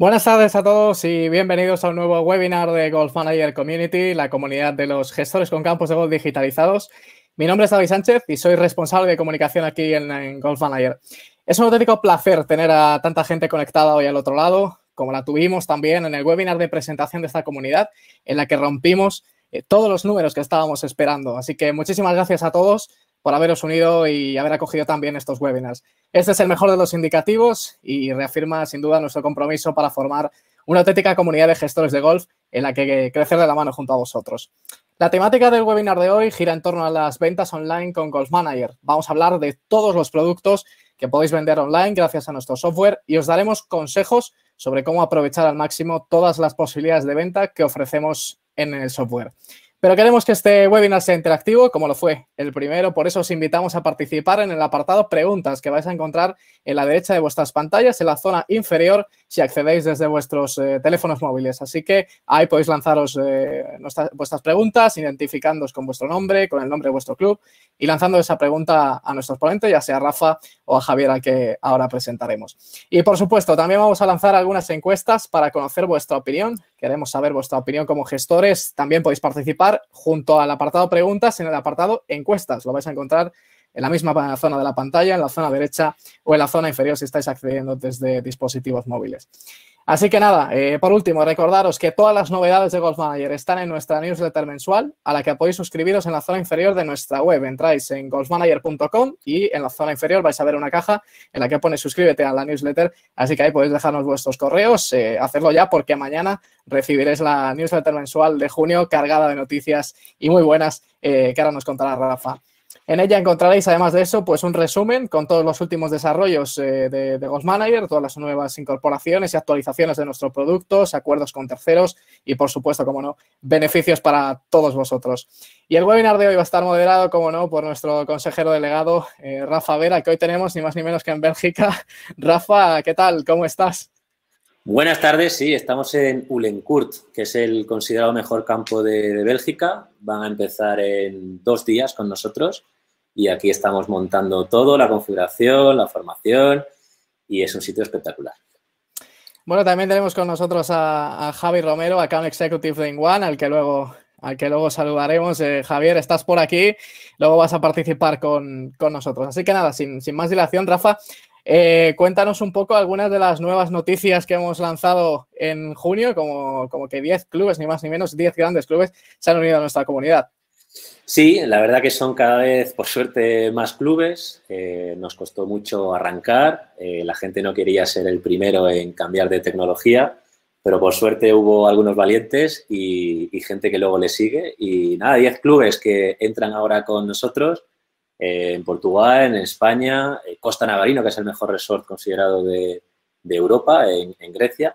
Buenas tardes a todos y bienvenidos a un nuevo webinar de Golf Manager Community, la comunidad de los gestores con campos de golf digitalizados. Mi nombre es David Sánchez y soy responsable de comunicación aquí en, Golf Manager. Es un auténtico placer tener a tanta gente conectada hoy al otro lado, como la tuvimos también en el webinar de presentación de esta comunidad, en la que rompimos eh, todos los números que estábamos esperando. Así que muchísimas gracias a todos por haberos unido y haber acogido también estos webinars. Este es el mejor de los indicativos y reafirma sin duda nuestro compromiso para formar una auténtica comunidad de gestores de golf en la que crecer de la mano junto a vosotros. La temática del webinar de hoy gira en torno a las ventas online con Golf Manager. Vamos a hablar de todos los productos que podéis vender online gracias a nuestro software y os daremos consejos sobre cómo aprovechar al máximo todas las posibilidades de venta que ofrecemos en el software. Pero queremos que este webinar sea interactivo, como lo fue el primero, por eso os invitamos a participar en el apartado preguntas que vais a encontrar en la derecha de vuestras pantallas, en la zona inferior, si accedéis desde vuestros eh, teléfonos móviles. Así que ahí podéis lanzaros eh, vuestras preguntas, identificándoos con vuestro nombre, con el nombre de vuestro club y lanzando esa pregunta a nuestros ponentes, ya sea a Rafa o a Javier, al que ahora presentaremos. Y por supuesto, también vamos a lanzar algunas encuestas para conocer vuestra opinión. Queremos saber vuestra opinión como gestores. También podéis participar junto al apartado preguntas en el apartado encuestas. Lo vais a encontrar en la misma zona de la pantalla, en la zona derecha o en la zona inferior si estáis accediendo desde dispositivos móviles. Así que nada, eh, por último, recordaros que todas las novedades de Golf Manager están en nuestra newsletter mensual, a la que podéis suscribiros en la zona inferior de nuestra web. Entráis en golfmanager.com y en la zona inferior vais a ver una caja en la que pone suscríbete a la newsletter, así que ahí podéis dejarnos vuestros correos, eh, hacerlo ya porque mañana recibiréis la newsletter mensual de junio cargada de noticias y muy buenas eh, que ahora nos contará Rafa. En ella encontraréis, además de eso, pues un resumen con todos los últimos desarrollos eh, de, Ghost Manager, todas las nuevas incorporaciones y actualizaciones de nuestros productos, acuerdos con terceros y, por supuesto, como no, beneficios para todos vosotros. Y el webinar de hoy va a estar moderado, como no, por nuestro consejero delegado, eh, Rafa Vera, que hoy tenemos ni más ni menos que en Bélgica. Rafa, ¿qué tal? ¿Cómo estás? Buenas tardes, sí, estamos en Ulenkurt, que es el considerado mejor campo de Bélgica. Van a empezar en dos días con nosotros y aquí estamos montando todo, la configuración, la formación y es un sitio espectacular. Bueno, también tenemos con nosotros a, Javi Romero, Account Executive de Inguan, al que luego, al que luego saludaremos. Eh, Javier, estás por aquí, luego vas a participar con, nosotros. Así que nada, sin, más dilación, Rafa, eh, cuéntanos un poco algunas de las nuevas noticias que hemos lanzado en junio, como, que 10 clubes, ni más ni menos, 10 grandes clubes se han unido a nuestra comunidad. Sí, la verdad que son cada vez, por suerte, más clubes. Nos costó mucho arrancar. Eh, la gente no quería ser el primero en cambiar de tecnología, pero por suerte hubo algunos valientes y, gente que luego le sigue. Y nada, 10 clubes que entran ahora con nosotros eh, en Portugal, en España, Costa Navarino, que es el mejor resort considerado de, Europa, en, Grecia,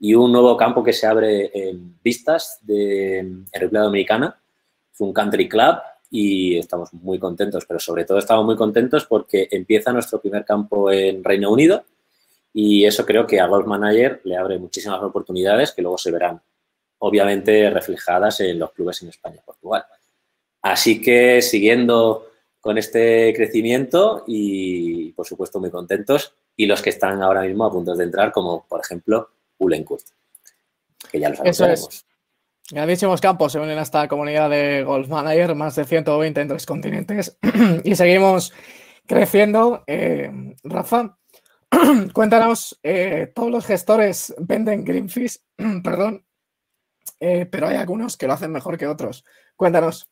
y un nuevo campo que se abre en Vistas, de, en República Dominicana fue un country club y estamos muy contentos, pero sobre todo estamos muy contentos porque empieza nuestro primer campo en Reino Unido y eso creo que a Golf Manager le abre muchísimas oportunidades que luego se verán obviamente reflejadas en los clubes en España y Portugal. Así que siguiendo con este crecimiento y por supuesto muy contentos y los que están ahora mismo a punto de entrar como por ejemplo Ulenkurt, que ya los anunciaremos. Grandísimos campos se unen a esta comunidad de Golf Manager, más de 120 en tres continentes y seguimos creciendo. Eh, Rafa, cuéntanos, eh, todos los gestores venden Greenfish, perdón, eh, pero hay algunos que lo hacen mejor que otros. Cuéntanos.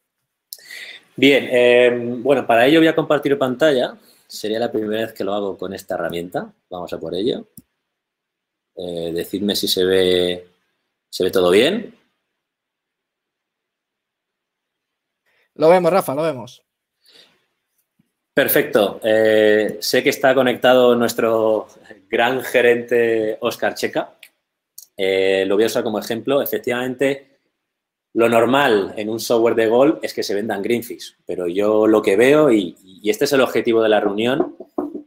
Bien, bueno, para ello voy a compartir pantalla. Sería la primera vez que lo hago con esta herramienta. Vamos a por ello. decidme si se ve, se ve todo bien. Lo vemos, Rafa, lo vemos. Perfecto. Eh, sé que está conectado nuestro gran gerente Oscar Checa. Eh, lo voy a usar como ejemplo. Efectivamente, lo normal en un software de Golf es que se vendan Greenfish, pero yo lo que veo, y, este es el objetivo de la reunión,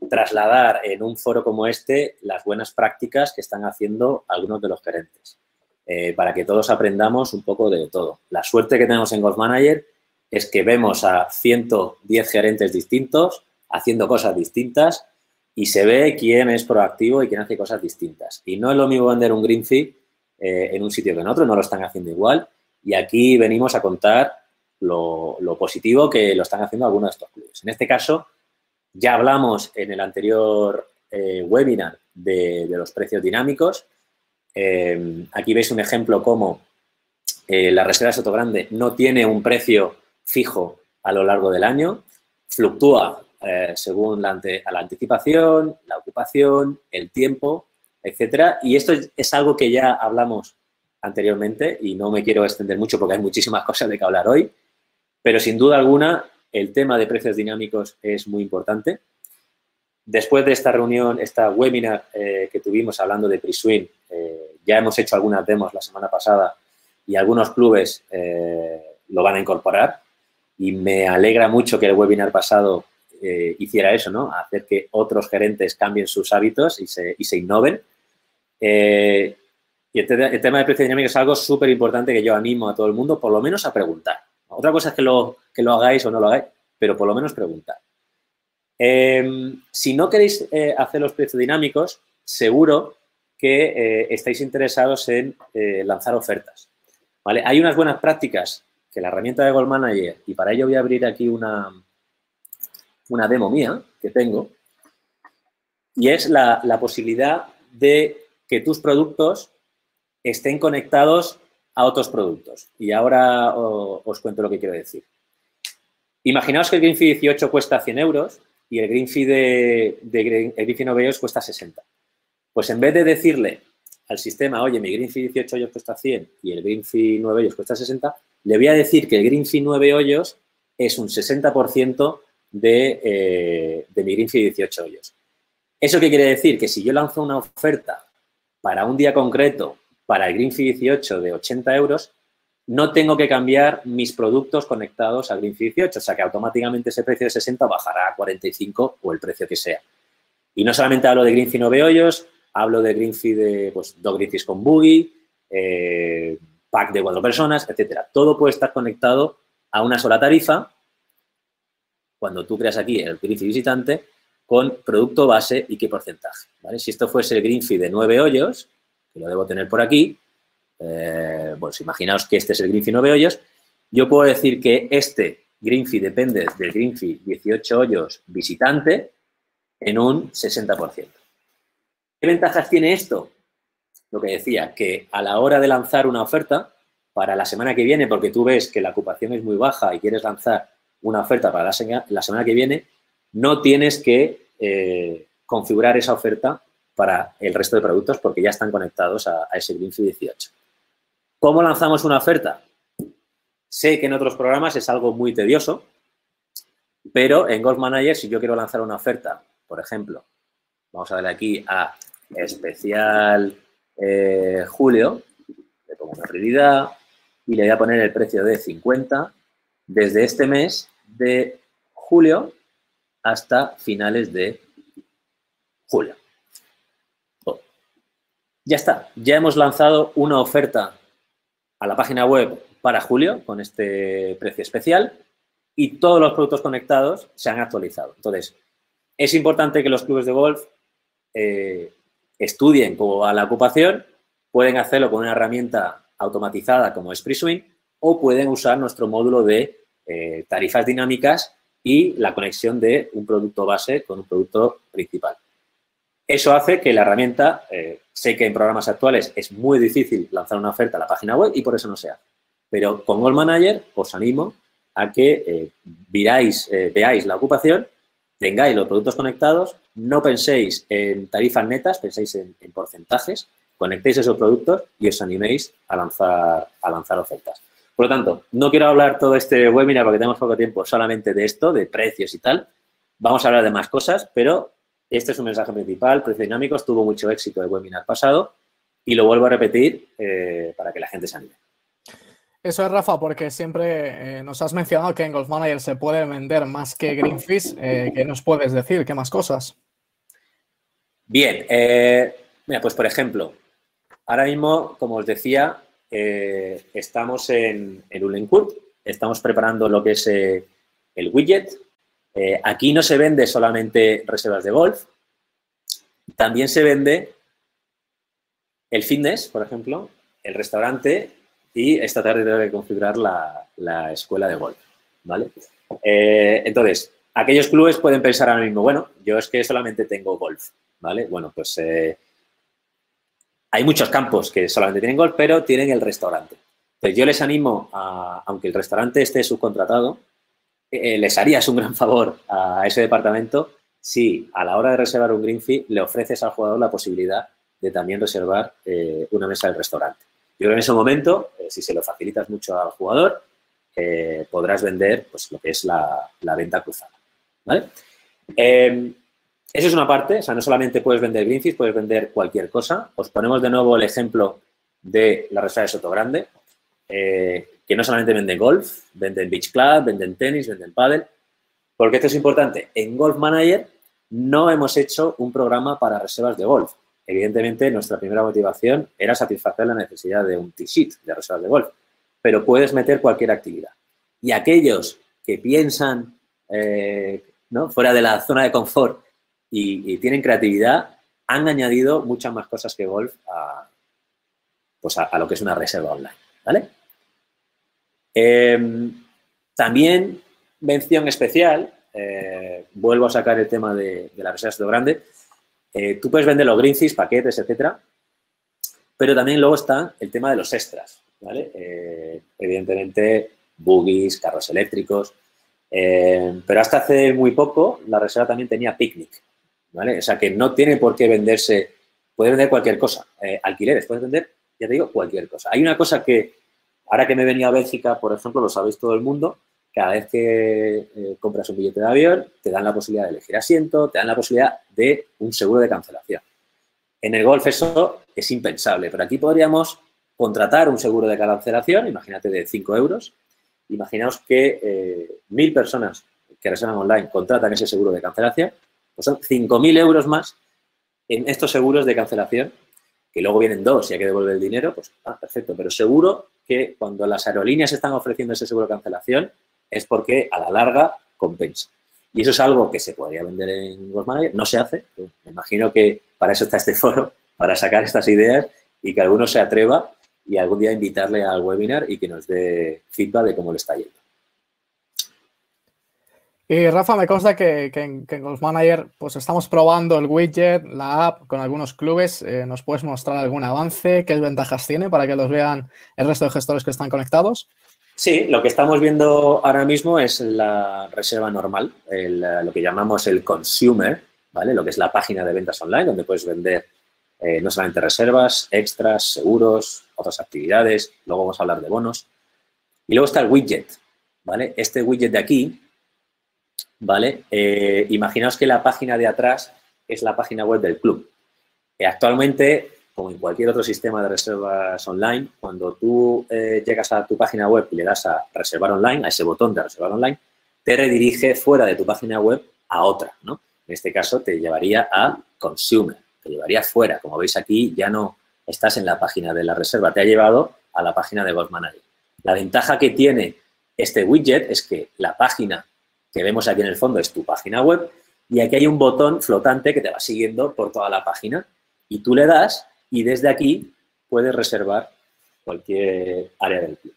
trasladar en un foro como este las buenas prácticas que están haciendo algunos de los gerentes, eh, para que todos aprendamos un poco de todo. La suerte que tenemos en Golf Manager es que vemos a 110 gerentes distintos haciendo cosas distintas y se ve quién es proactivo y quién hace cosas distintas. Y no es lo mismo vender un green fee eh, en un sitio que en otro, no lo están haciendo igual. Y aquí venimos a contar lo, positivo que lo están haciendo algunos de estos clubes. En este caso, ya hablamos en el anterior eh, webinar de, los precios dinámicos. Eh, aquí veis un ejemplo como la Reserva de Soto Grande no tiene un precio fijo a lo largo del año, fluctúa eh, según la, la, anticipación, la ocupación, el tiempo, etcétera. Y esto es, algo que ya hablamos anteriormente y no me quiero extender mucho porque hay muchísimas cosas de que hablar hoy, pero sin duda alguna el tema de precios dinámicos es muy importante. Después de esta reunión, esta webinar eh, que tuvimos hablando de pre-swing, eh, ya hemos hecho algunas demos la semana pasada y algunos clubes lo van a incorporar y me alegra mucho que el webinar pasado eh, hiciera eso, ¿no? Hacer que otros gerentes cambien sus hábitos y se, y se innoven. Eh, y el, tema de precio dinámico es algo súper importante que yo animo a todo el mundo, por lo menos a preguntar. Otra cosa es que lo, que lo hagáis o no lo hagáis, pero por lo menos preguntar. Em, si no queréis eh, hacer los precios dinámicos, seguro que estáis interesados en lanzar ofertas. ¿vale? Hay unas buenas prácticas que la herramienta de Gold Manager, y para ello voy a abrir aquí una, una demo mía que tengo, y es la, posibilidad de que tus productos estén conectados a otros productos. Y ahora os, cuento lo que quiero decir. Imaginaos que el Green 18 cuesta 100 euros y el Green de, de el Green 9 euros cuesta 60. Pues en vez de decirle al sistema, oye, mi Green 18 hoyos cuesta 100 y el Green 9 hoyos cuesta 60, le voy a decir que el Green 9 hoyos es un 60% de, de mi Greenfield 18 hoyos. ¿Eso qué quiere decir? Que si yo lanzo una oferta para un día concreto para el Greenfield 18 de 80 euros, no tengo que cambiar mis productos conectados a Greenfield 18, o sea que automáticamente ese precio de 60 bajará a 45 o el precio que sea. Y no solamente hablo de Greenfield 9 hoyos, hablo de Greenfield de pues, dos Greenfields con buggy, eh, pack de cuatro personas, etcétera. Todo puede estar conectado a una sola tarifa cuando tú creas aquí el green visitante con producto base y qué porcentaje. Si esto fuese el green de nueve hoyos, lo debo tener por aquí, eh, pues imaginaos que este es el green fee 9 hoyos, yo puedo decir que este green depende del green 18 hoyos visitante en un 60%. ¿Qué ventajas tiene esto? Lo que decía, que a la hora de lanzar una oferta, para la semana que viene, porque tú ves que la ocupación es muy baja y quieres lanzar una oferta para la, semana que viene, no tienes que eh, configurar esa oferta para el resto de productos porque ya están conectados a, ese Greenfield 18. ¿Cómo lanzamos una oferta? Sé que en otros programas es algo muy tedioso, pero en Golf Manager, si yo quiero lanzar una oferta, por ejemplo, vamos a darle aquí a especial eh, julio, le pongo una prioridad y le voy a poner el precio de 50 desde este mes de julio hasta finales de julio. Ya está, ya hemos lanzado una oferta a la página web para julio con este precio especial y todos los productos conectados se han actualizado. Entonces, es importante que los clubes de golf eh, estudien cómo va la ocupación, pueden hacerlo con una herramienta automatizada como es o pueden usar nuestro módulo de eh, tarifas dinámicas y la conexión de un producto base con un producto principal. Eso hace que la herramienta, eh, sé que en programas actuales es muy difícil lanzar una oferta a la página web y por eso no se hace. Pero con Gold Manager os animo a que eh, veáis la ocupación, tengáis los productos conectados, no penséis en tarifas netas, penséis en, en porcentajes, conectéis esos productos y os animéis a lanzar, a lanzar ofertas. Por lo tanto, no quiero hablar todo este webinar porque tenemos poco tiempo solamente de esto, de precios y tal. Vamos a hablar de más cosas, pero este es un mensaje principal. Precios dinámicos tuvo mucho éxito el webinar pasado y lo vuelvo a repetir eh, para que la gente se anime. Eso es, Rafa, porque siempre eh, nos has mencionado que en Golf Manager se puede vender más que Greenfish. Eh, ¿Qué nos puedes decir? ¿Qué más cosas? Bien, mira, pues por ejemplo, ahora mismo, como os decía, estamos en, en estamos preparando lo que es el widget. Eh, aquí no se vende solamente reservas de golf, también se vende el fitness, por ejemplo, el restaurante y esta tarde tengo que configurar la, escuela de golf, ¿vale? Eh, entonces, aquellos clubes pueden pensar ahora mismo, bueno, yo es que solamente tengo golf, ¿vale? Bueno, pues eh, hay muchos campos que solamente tienen golf, pero tienen el restaurante. Entonces, yo les animo, a, aunque el restaurante esté subcontratado, eh, les harías un gran favor a ese departamento si a la hora de reservar un green fee le ofreces al jugador la posibilidad de también reservar eh, una mesa del restaurante. Yo creo que en ese momento, eh, si se lo facilitas mucho al jugador, podrás vender pues, lo que es la, venta cruzada. ¿vale? Em, eso es una parte, o sea, no solamente puedes vender green fees, puedes vender cualquier cosa. Os ponemos de nuevo el ejemplo de la reserva de Soto Grande, que no solamente venden golf, venden beach club, venden tenis, venden paddle. Porque esto es importante. En Golf Manager no hemos hecho un programa para reservas de golf. Evidentemente, nuestra primera motivación era satisfacer la necesidad de un T-sheet de reservas de golf, pero puedes meter cualquier actividad. Y aquellos que piensan eh, ¿no? fuera de la zona de confort y, tienen creatividad, han añadido muchas más cosas que golf a, pues a, lo que es una reserva online. ¿vale? Em, también mención especial eh, vuelvo a sacar el tema de, las reservas de grande. Eh, tú puedes vender los greenfish, paquetes, etcétera, pero también luego está el tema de los extras, ¿vale? Eh, evidentemente, buggies, carros eléctricos, pero hasta hace muy poco la reserva también tenía picnic, ¿vale? O sea que no tiene por qué venderse, puede vender cualquier cosa, alquileres, puedes vender, ya te digo, cualquier cosa. Hay una cosa que, ahora que me he venido a Bélgica, por ejemplo, lo sabéis todo el mundo, cada vez que eh, compras un billete de avión, te dan la posibilidad de elegir asiento, te dan la posibilidad de un seguro de cancelación. En el golf eso es impensable, pero aquí podríamos contratar un seguro de cancelación, imagínate de 5 euros. Imaginaos que eh, mil personas que reservan online contratan ese seguro de cancelación, pues son 5.000 euros más en estos seguros de cancelación, que luego vienen dos y hay que devolver el dinero, pues ah, perfecto, pero seguro que cuando las aerolíneas están ofreciendo ese seguro de cancelación, es porque a la larga compensa. Y eso es algo que se podría vender en Golf Manager, no se hace. Me imagino que para eso está este foro, para sacar estas ideas y que alguno se atreva y algún día invitarle al webinar y que nos dé feedback de cómo le está yendo. Y Rafa, me consta que, en, Golf Manager pues estamos probando el widget, la app con algunos clubes. Eh, ¿Nos puedes mostrar algún avance? ¿Qué ventajas tiene para que los vean el resto de gestores que están conectados? Sí, lo que estamos viendo ahora mismo es la reserva normal, lo que llamamos el consumer, ¿vale? Lo que es la página de ventas online, donde puedes vender eh, no solamente reservas, extras, seguros, otras actividades, luego vamos a hablar de bonos. Y luego está el widget, ¿vale? Este widget de aquí, ¿vale? Eh, imaginaos que la página de atrás es la página web del club. Eh, actualmente como en cualquier otro sistema de reservas online, cuando tú eh, llegas a tu página web y le das a reservar online, a ese botón de reservar online, te redirige fuera de tu página web a otra, ¿no? En este caso te llevaría a consumer, te llevaría fuera. Como veis aquí, ya no estás en la página de la reserva, te ha llevado a la página de Golf Manager. La ventaja que tiene este widget es que la página que vemos aquí en el fondo es tu página web y aquí hay un botón flotante que te va siguiendo por toda la página y tú le das y desde aquí puedes reservar cualquier área del club.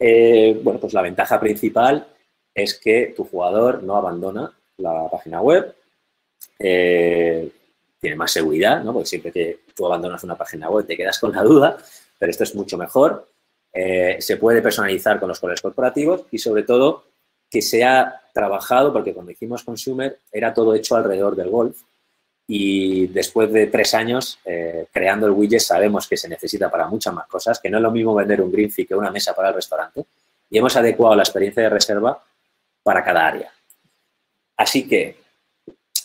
Eh, bueno, pues la ventaja principal es que tu jugador no abandona la página web, eh, tiene más seguridad, ¿no? porque siempre que tú abandonas una página web te quedas con la duda, pero esto es mucho mejor. Eh, se puede personalizar con los colores corporativos y sobre todo que se ha trabajado, porque cuando hicimos Consumer era todo hecho alrededor del golf, y después de tres años eh, creando el widget sabemos que se necesita para muchas más cosas, que no es lo mismo vender un green fee que una mesa para el restaurante y hemos adecuado la experiencia de reserva para cada área. Así que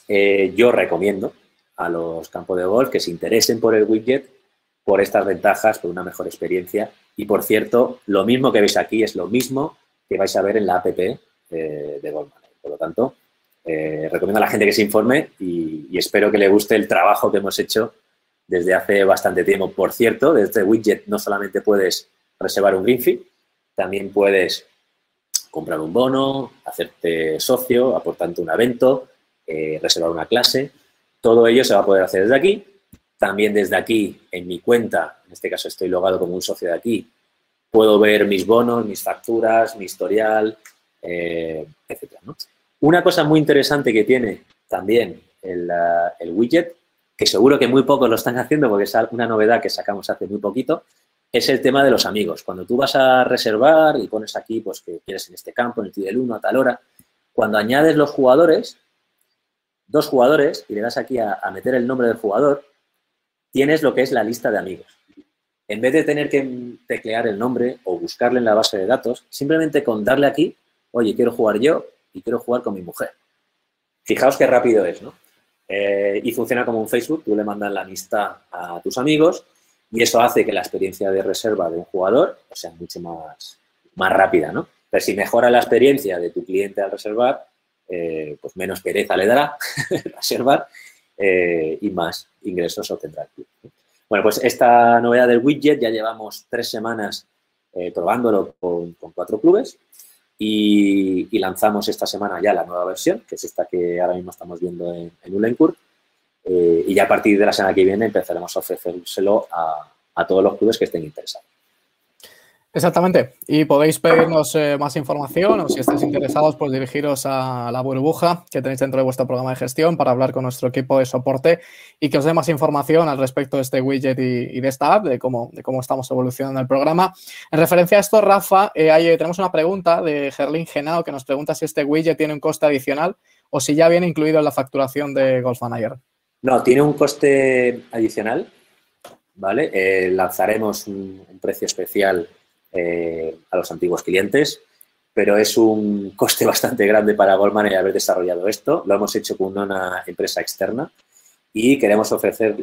eh, yo recomiendo a los campos de golf que se interesen por el widget, por estas ventajas, por una mejor experiencia. Y por cierto, lo mismo que veis aquí es lo mismo que vais a ver en la app de Goldman. Por lo tanto, eh, recomiendo a la gente que se informe y, espero que le guste el trabajo que hemos hecho desde hace bastante tiempo. Por cierto, desde este widget no solamente puedes reservar un green también puedes comprar un bono, hacerte socio, aportarte un evento, eh, reservar una clase Todo ello se va a poder hacer desde aquí. También desde aquí, en mi cuenta, en este caso estoy logado como un socio de aquí, puedo ver mis bonos, mis facturas, mi historial, eh, etc. Una cosa muy interesante que tiene también el, el, widget, que seguro que muy pocos lo están haciendo porque es una novedad que sacamos hace muy poquito, es el tema de los amigos. Cuando tú vas a reservar y pones aquí pues que quieres en este campo, en el del 1 a tal hora, cuando añades los jugadores, dos jugadores, y le das aquí a, meter el nombre del jugador, tienes lo que es la lista de amigos. En vez de tener que teclear el nombre o buscarle en la base de datos, simplemente con darle aquí, oye, quiero jugar yo y quiero jugar con mi mujer. Fijaos qué rápido es, ¿no? Eh, y funciona como un Facebook, tú le mandas la amistad a tus amigos y eso hace que la experiencia de reserva de un jugador sea mucho más, más rápida, ¿no? Pero si mejora la experiencia de tu cliente al reservar, eh, pues menos pereza le dará reservar eh, y más ingresos obtendrá el. Bueno, pues esta novedad del widget ya llevamos tres semanas probándolo con, cuatro clubes y, lanzamos esta semana ya la nueva versión, que es esta que ahora mismo estamos viendo en, en Ulencourt. y ya a partir de la semana que viene empezaremos a ofrecérselo a todos los clubes que estén interesados. Exactamente. Y podéis pedirnos eh, más información o si estáis interesados, pues dirigiros a la burbuja que tenéis dentro de vuestro programa de gestión para hablar con nuestro equipo de soporte y que os dé más información al respecto de este widget y, de esta app, de cómo, estamos evolucionando el programa. En referencia a esto, Rafa, eh, eh, tenemos una pregunta de Gerlin Genao que nos pregunta si este widget tiene un coste adicional o si ya viene incluido en la facturación de Golf Manager. No, tiene un coste adicional, ¿vale? lanzaremos un precio especial eh, a los antiguos clientes, pero es un coste bastante grande para Goldman el haber desarrollado esto. Lo hemos hecho con una empresa externa y queremos ofrecer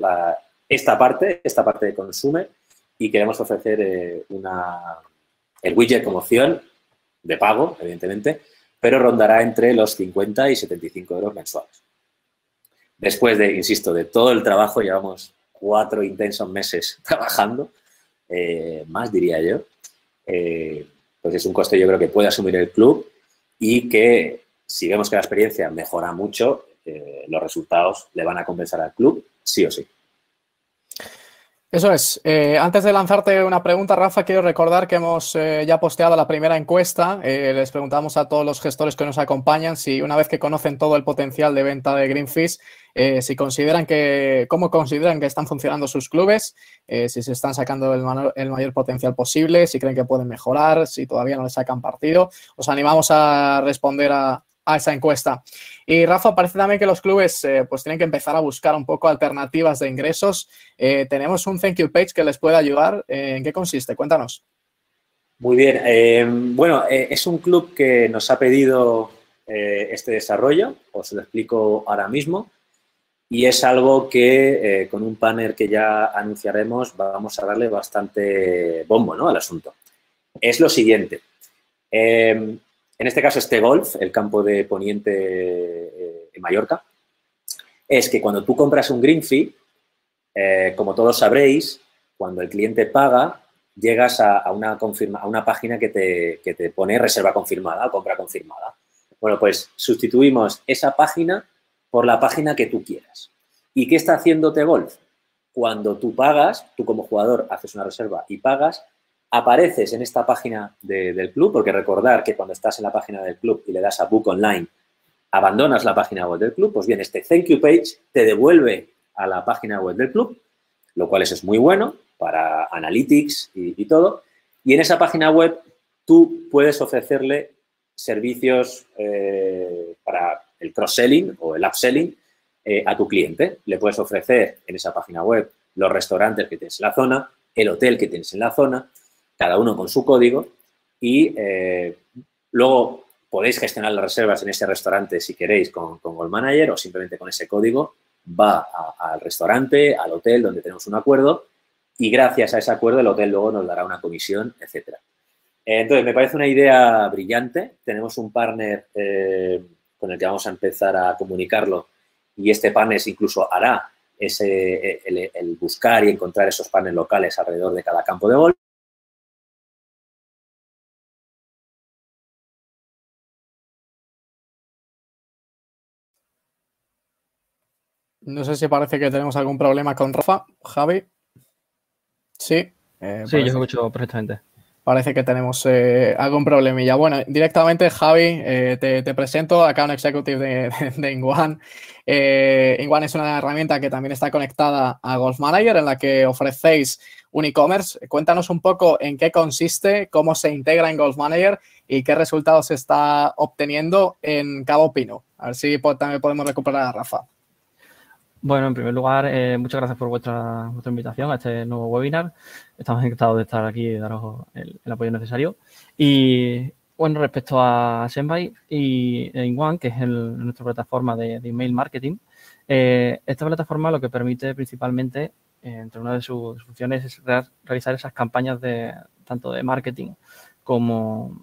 esta parte, esta parte de consumer, y queremos ofrecer eh, una, el widget como opción de pago, evidentemente, pero rondará entre los 50 y 75 euros mensuales. Después de, insisto, de todo el trabajo, llevamos cuatro intensos meses trabajando, eh, más diría yo, eh, pues es un coste yo creo que puede asumir el club y que si vemos que la experiencia mejora mucho, eh, los resultados le van a compensar al club, sí o sí. Eso es. Eh, antes de lanzarte una pregunta, Rafa, quiero recordar que hemos eh, ya posteado la primera encuesta. Eh, les preguntamos a todos los gestores que nos acompañan si una vez que conocen todo el potencial de venta de Greenfish, si consideran que, cómo consideran que están funcionando sus clubes, si se están sacando el, el, mayor potencial posible, si creen que pueden mejorar, si todavía no le sacan partido. Os animamos a responder a, a esa encuesta. Y Rafa, parece también que los clubes eh, pues tienen que empezar a buscar un poco alternativas de ingresos. Eh, tenemos un thank you page que les puede ayudar. Eh, ¿En qué consiste? Cuéntanos. Muy bien. bueno, es un club que nos ha pedido este desarrollo. Os lo explico ahora mismo. Y es algo que con un panel que ya anunciaremos vamos a darle bastante bombo ¿no? al asunto. Es lo siguiente. En este caso, este golf, el campo de Poniente eh, en Mallorca, es que cuando tú compras un green fee, eh, como todos sabréis, cuando el cliente paga, llegas a, una, página que te, pone reserva confirmada o compra confirmada. Bueno, pues sustituimos esa página por la página que tú quieras. ¿Y qué está haciendo T-Golf? Cuando tú pagas, tú como jugador haces una reserva y pagas, apareces en esta página del club, porque recordar que cuando estás en la página del club y le das a Book Online, abandonas la página web del club, pues bien, este Thank You Page te devuelve a la página web del club, lo cual es muy bueno para Analytics y, todo. Y en esa página web tú puedes ofrecerle servicios eh, para el cross-selling o el upselling eh, a tu cliente. Le puedes ofrecer en esa página web los restaurantes que tienes en la zona, el hotel que tienes en la zona, cada uno con su código y eh, luego podéis gestionar las reservas en ese restaurante si queréis con, con Gold Manager o simplemente con ese código va al restaurante, al hotel donde tenemos un acuerdo y gracias a ese acuerdo el hotel luego nos dará una comisión, etcétera. Entonces, me parece una idea brillante. Tenemos un partner eh, con el que vamos a empezar a comunicarlo y este partner incluso hará ese, el, el buscar y encontrar esos partners locales alrededor de cada campo de golf. No sé si parece que tenemos algún problema con Rafa, Javi. Sí. Eh, sí, yo escucho perfectamente. Parece que tenemos eh, algún problemilla. Bueno, directamente, Javi, eh, te, presento, acá un executive de, de, Inguan. Inguan es una herramienta que también está conectada a Golf Manager, en la que ofrecéis un e-commerce. Cuéntanos un poco en qué consiste, cómo se integra en Golf Manager y qué resultados se está obteniendo en Cabo Pino. A ver si también podemos recuperar a Rafa. Bueno, en primer lugar, eh, muchas gracias por vuestra, vuestra, invitación a este nuevo webinar. Estamos encantados de estar aquí y daros el, apoyo necesario. Y bueno, respecto a Senbai y InOne, que es nuestra plataforma de, email marketing, eh, esta plataforma lo que permite principalmente, eh, entre una de sus funciones, es realizar esas campañas de tanto de marketing como,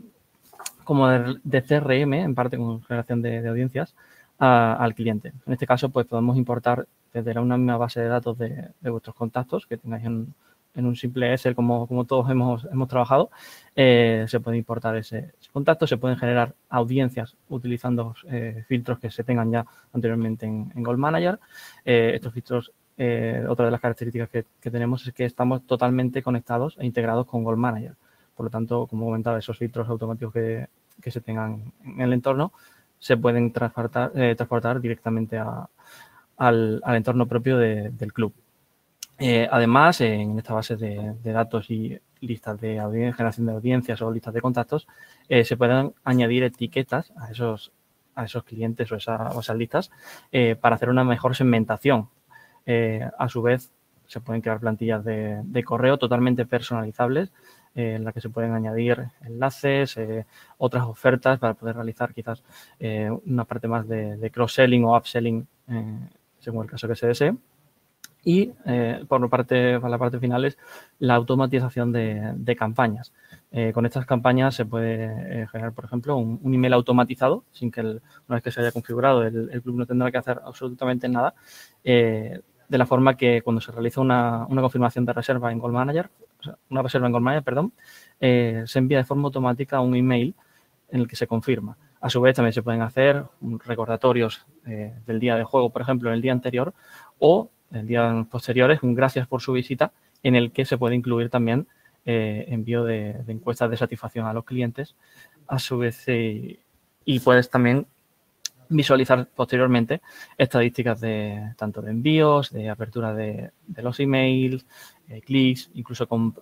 como de, CRM, en parte con generación de audiencias, al cliente. En este caso, pues podemos importar desde una misma base de datos de, vuestros contactos que tengáis en, un simple Excel como, como todos hemos, hemos trabajado. Eh, se puede importar ese, contacto, se pueden generar audiencias utilizando eh, filtros que se tengan ya anteriormente en, Gold Manager. Eh, estos filtros, otra de las características que, que, tenemos es que estamos totalmente conectados e integrados con Gold Manager. Por lo tanto, como comentaba, esos filtros automáticos que, que se tengan en el entorno se pueden transportar, eh, directamente al, entorno propio del club. Eh, además, en esta base de, datos y listas de generación de audiencias o listas de contactos, eh, se pueden añadir etiquetas a esos, a esos clientes o, esas listas para hacer una mejor segmentación. a su vez, se pueden crear plantillas de correo totalmente personalizables en la que se pueden añadir enlaces, eh, otras ofertas para poder realizar quizás eh, una parte más de, cross-selling o upselling, eh, según el caso que se desee. Y por parte, para la parte final es la automatización de, campañas. con estas campañas se puede generar, por ejemplo, un, email automatizado, sin que una vez que se haya configurado el, club no tendrá que hacer absolutamente nada, de la forma que cuando se realiza una, una confirmación de reserva en Gold Manager, una reserva en Goldmaya, perdón, eh, se envía de forma automática un email en el que se confirma. A su vez, también se pueden hacer recordatorios eh, del día de juego, por ejemplo, el día anterior o el día posteriores, un gracias por su visita, en el que se puede incluir también eh, envío de, encuestas de satisfacción a los clientes. A su vez, y puedes también visualizar posteriormente estadísticas de tanto de envíos, de apertura de, los emails, eh, clics, incluso con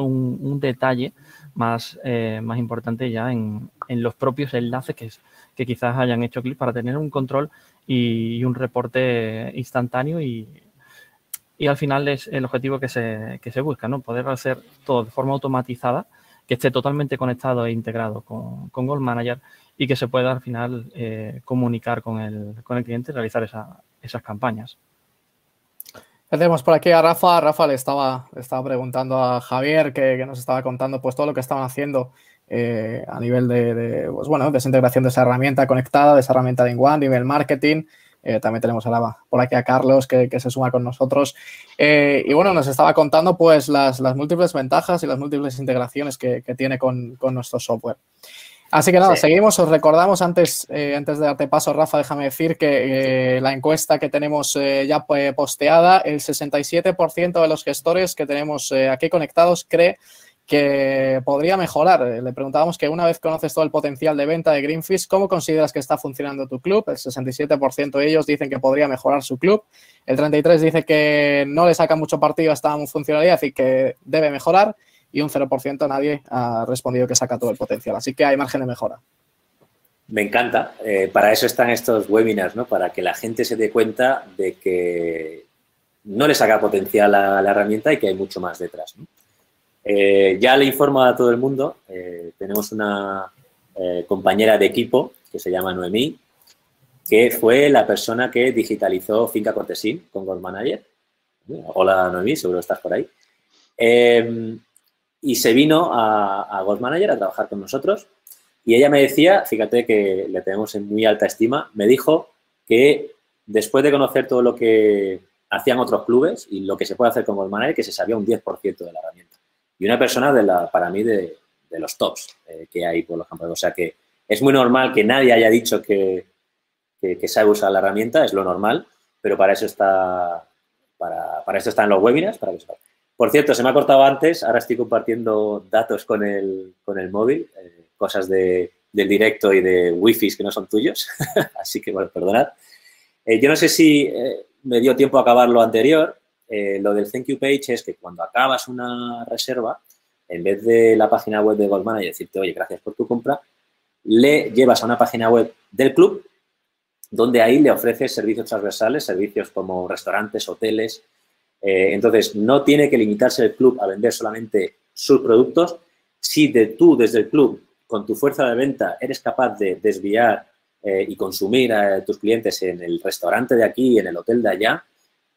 un, detalle más, eh, más importante ya en, los propios enlaces que, que quizás hayan hecho clic para tener un control y, un reporte instantáneo y, y, al final es el objetivo que se, que se busca, ¿no? Poder hacer todo de forma automatizada, que esté totalmente conectado e integrado con, con Gold Manager y que se pueda al final eh, comunicar con el, con el cliente y realizar esas campañas. Tenemos por aquí a Rafa. Rafa le estaba, estaba preguntando a Javier que, nos estaba contando pues todo lo que estaban haciendo eh, a nivel de, pues, bueno, de esa integración de esa herramienta conectada, de esa herramienta de a nivel marketing. Eh, también tenemos ahora por aquí a Carlos que, se suma con nosotros. y bueno, nos estaba contando pues las, múltiples ventajas y las múltiples integraciones que, tiene con, con, nuestro software. Así que nada, seguimos. Os recordamos antes, eh, antes de darte paso, Rafa, déjame decir que eh, la encuesta que tenemos eh, ya posteada, el 67% de los gestores que tenemos aquí conectados cree que podría mejorar. Le preguntábamos que una vez conoces todo el potencial de venta de Greenfish, ¿cómo consideras que está funcionando tu club? El 67% de ellos dicen que podría mejorar su club. El 33% dice que no le saca mucho partido a esta funcionalidad y que debe mejorar y un 0% nadie ha respondido que saca todo el potencial. Así que hay margen de mejora. Me encanta. Eh, para eso están estos webinars, ¿no? Para que la gente se dé cuenta de que no le saca potencial a la herramienta y que hay mucho más detrás. Eh, ya le informo a todo el mundo. Eh, tenemos una compañera de equipo que se llama Noemí, que fue la persona que digitalizó Finca Cortesín con Gold Manager. Hola Noemí, seguro estás por ahí y se vino a, a Gold Manager a trabajar con nosotros. Y ella me decía, fíjate que le tenemos en muy alta estima, me dijo que después de conocer todo lo que hacían otros clubes y lo que se puede hacer con Gold Manager, que se sabía un 10% de la herramienta. Y una persona de la, para mí de, de los tops eh, que hay por los campos. O sea que es muy normal que nadie haya dicho que, que, sabe usar la herramienta, es lo normal, pero para eso está, para, para esto están los webinars, para que Por cierto, se me ha cortado antes, ahora estoy compartiendo datos con el, con el móvil, eh, cosas de, del directo y de wifi que no son tuyos, así que bueno, perdonad. Eh, yo no sé si eh, me dio tiempo a acabar lo anterior, lo del thank you page es que cuando acabas una reserva, en vez de la página web de Goldman y decirte, oye, gracias por tu compra, le llevas a una página web del club donde ahí le ofreces servicios transversales, servicios como restaurantes, hoteles. Eh, entonces, no tiene que limitarse el club a vender solamente sus productos. Si de tú, desde el club, con tu fuerza de venta, eres capaz de desviar eh, y consumir a tus clientes en el restaurante de aquí, en el hotel de allá,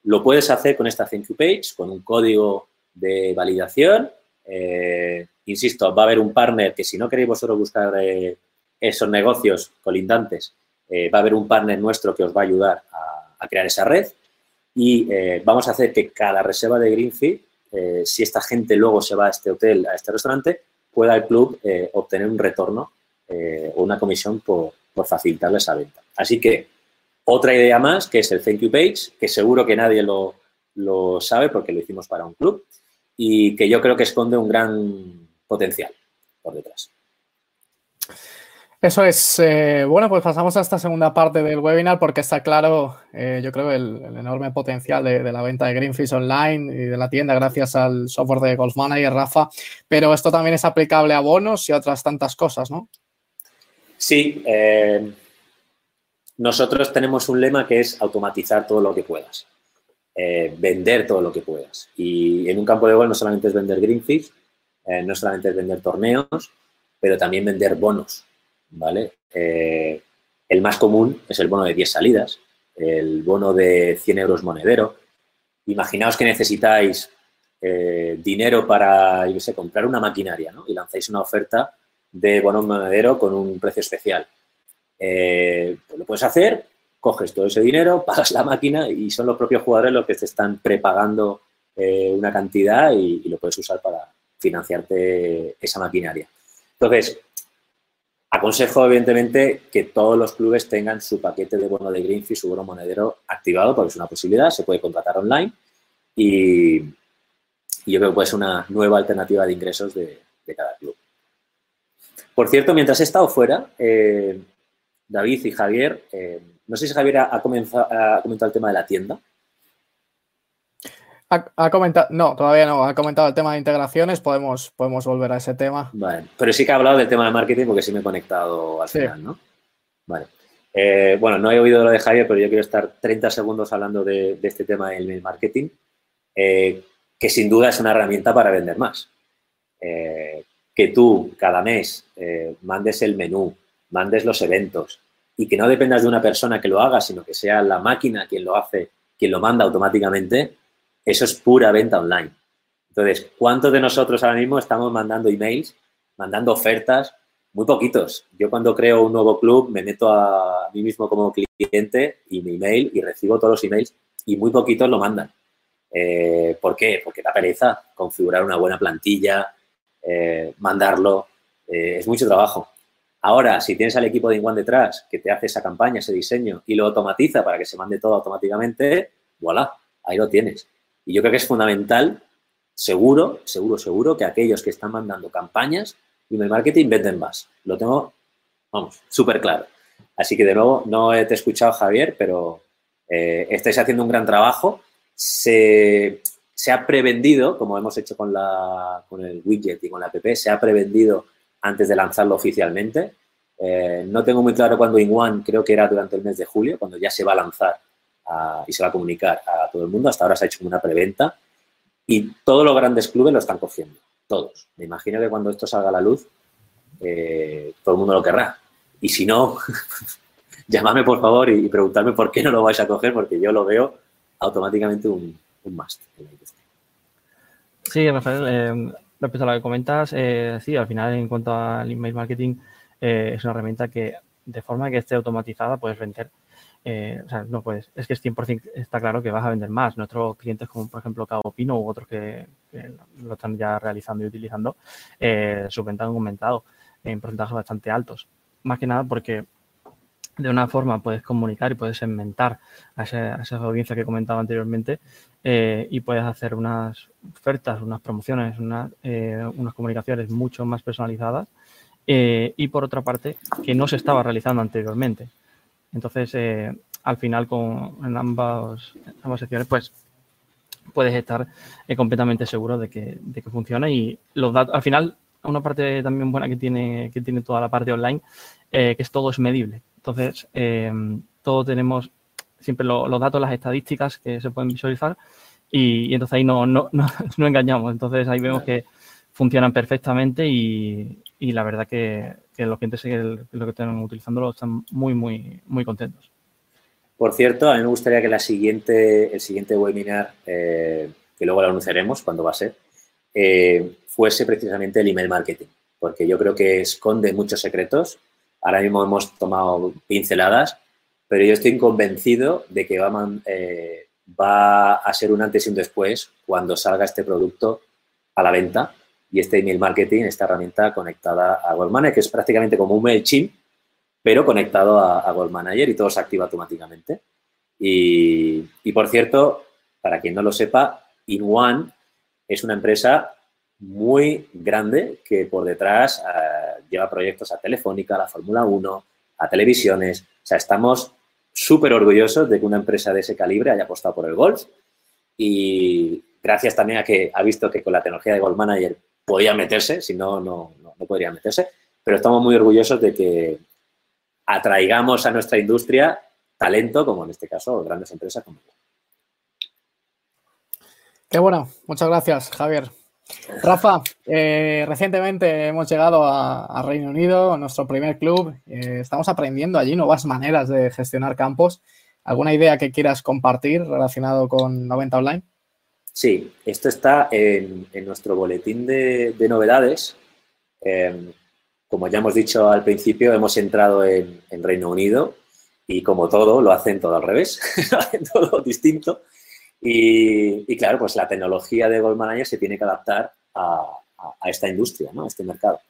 lo puedes hacer con esta Thank You Page, con un código de validación. Eh, insisto, va a haber un partner que si no queréis vosotros buscar esos negocios colindantes, va a haber un partner nuestro que os va a ayudar a, crear esa red y eh, vamos a hacer que cada reserva de Greenfield, eh, si esta gente luego se va a este hotel, a este restaurante, pueda el club obtener un retorno o una comisión por, por facilitarle esa venta. Así que otra idea más, que es el Thank You Page, que seguro que nadie lo, lo sabe porque lo hicimos para un club y que yo creo que esconde un gran potencial por detrás. Eso es. Eh, bueno, pues pasamos a esta segunda parte del webinar porque está claro, eh, yo creo, el, enorme potencial de, la venta de Greenfish online y de la tienda gracias al software de Golf Manager, Rafa. Pero esto también es aplicable a bonos y otras tantas cosas, ¿no? Sí. Eh, nosotros tenemos un lema que es automatizar todo lo que puedas. vender todo lo que puedas. Y en un campo de golf no solamente es vender Greenfish, no solamente es vender torneos, pero también vender bonos ¿vale? Eh, el más común es el bono de 10 salidas, el bono de 100 euros monedero. Imaginaos que necesitáis eh, dinero para, comprar una maquinaria, ¿no? Y lanzáis una oferta de bono monedero con un precio especial. Eh, pues lo puedes hacer, coges todo ese dinero, pagas la máquina y son los propios jugadores los que te están prepagando una cantidad y, y, lo puedes usar para financiarte esa maquinaria. Entonces, Aconsejo, evidentemente, que todos los clubes tengan su paquete de bono de Greenfish, su bono monedero activado, porque es una posibilidad, se puede contratar online y, yo creo que puede ser una nueva alternativa de ingresos de, cada club. Por cierto, mientras he estado fuera, eh, David y Javier, eh, no sé si Javier ha, comenzado, ha comentado el tema de la tienda. Ha, comentado, no, todavía no, ha comentado el tema de integraciones, podemos, podemos volver a ese tema. Vale, pero sí que ha hablado del tema de marketing porque sí me he conectado al final, ¿no? Vale. Eh, bueno, no he oído lo de Javier, pero yo quiero estar 30 segundos hablando de, este tema del marketing, eh, que sin duda es una herramienta para vender más. Eh, que tú cada mes mandes el menú, mandes los eventos y que no dependas de una persona que lo haga, sino que sea la máquina quien lo hace, quien lo manda automáticamente, eso es pura venta online. Entonces, ¿cuántos de nosotros ahora mismo estamos mandando emails, mandando ofertas? Muy poquitos. Yo cuando creo un nuevo club me meto a mí mismo como cliente y mi email y recibo todos los emails y muy poquitos lo mandan. Eh, ¿Por qué? Porque da pereza configurar una buena plantilla, eh, mandarlo, eh, es mucho trabajo. Ahora, si tienes al equipo de Inguan detrás que te hace esa campaña, ese diseño y lo automatiza para que se mande todo automáticamente, voilà, ahí lo tienes. Y yo creo que es fundamental, seguro, seguro, seguro, que aquellos que están mandando campañas, email marketing venden más. Lo tengo, vamos, súper claro. Así que de nuevo, no te he escuchado, Javier, pero eh, estáis haciendo un gran trabajo. Se, ha prevendido, como hemos hecho con, la, con el widget y con la app, se ha prevendido antes de lanzarlo oficialmente. Eh, no tengo muy claro cuándo in One, creo que era durante el mes de julio, cuando ya se va a lanzar y se va a comunicar a todo el mundo. Hasta ahora se ha hecho una preventa y todos los grandes clubes lo están cogiendo, todos. Me imagino que cuando esto salga a la luz, eh, todo el mundo lo querrá. Y si no, llamadme por favor y, preguntarme por qué no lo vais a coger, porque yo lo veo automáticamente un, un must. Sí, Rafael, eh, respecto a lo que comentas, eh, sí, al final en cuanto al email marketing, es una herramienta que de forma que esté automatizada puedes vender eh, o sea, no puedes, es que es 100% está claro que vas a vender más. Nuestros clientes como por ejemplo Cabo Pino u otros que, lo están ya realizando y utilizando, eh, sus ventas aumentado en porcentajes bastante altos. Más que nada porque de una forma puedes comunicar y puedes segmentar a, esas audiencias que comentaba anteriormente eh, y puedes hacer unas ofertas, unas promociones, eh, unas comunicaciones mucho más personalizadas y por otra parte que no se estaba realizando anteriormente. Entonces, al final con en ambas, ambas secciones, pues puedes estar completamente seguro de que, de que funciona y los datos, al final, una parte también buena que tiene, que tiene toda la parte online, que es todo es medible. Entonces, eh, todos tenemos siempre los datos, las estadísticas que se pueden visualizar y, entonces ahí no, no, no, engañamos. Entonces ahí vemos que funcionan perfectamente y, la verdad que, los clientes que lo que están utilizándolo están muy, muy, muy contentos. Por cierto, a mí me gustaría que la siguiente, el siguiente webinar, eh, que luego lo anunciaremos cuando va a ser, eh, fuese precisamente el email marketing, porque yo creo que esconde muchos secretos Ahora mismo hemos tomado pinceladas, pero yo estoy convencido de que va, eh, va a ser un antes y un después cuando salga este producto a la venta y este email marketing, esta herramienta conectada a Gold que es prácticamente como un MailChimp, pero conectado a, a Manager y todo se activa automáticamente. Y, por cierto, para quien no lo sepa, InOne es una empresa muy grande que por detrás eh, lleva proyectos a Telefónica, a la Fórmula 1, a televisiones. O sea, estamos súper orgullosos de que una empresa de ese calibre haya apostado por el golf y gracias también a que ha visto que con la tecnología de Golf Manager podía meterse, si no, no, no podría meterse, pero estamos muy orgullosos de que atraigamos a nuestra industria talento, como en este caso grandes empresas como Qué bueno, muchas gracias, Javier. Rafa, eh, recientemente hemos llegado a, Reino Unido, nuestro primer club. Eh, estamos aprendiendo allí nuevas maneras de gestionar campos. ¿Alguna idea que quieras compartir relacionado con 90 Online? Sí, esto está en, nuestro boletín de, novedades. Em, como ya hemos dicho al principio, hemos entrado en, Reino Unido y como todo, lo hacen todo al revés, lo hacen todo distinto. Y, claro, pues la tecnología de Gold Manager se tiene que adaptar a, esta industria, ¿no? a este mercado.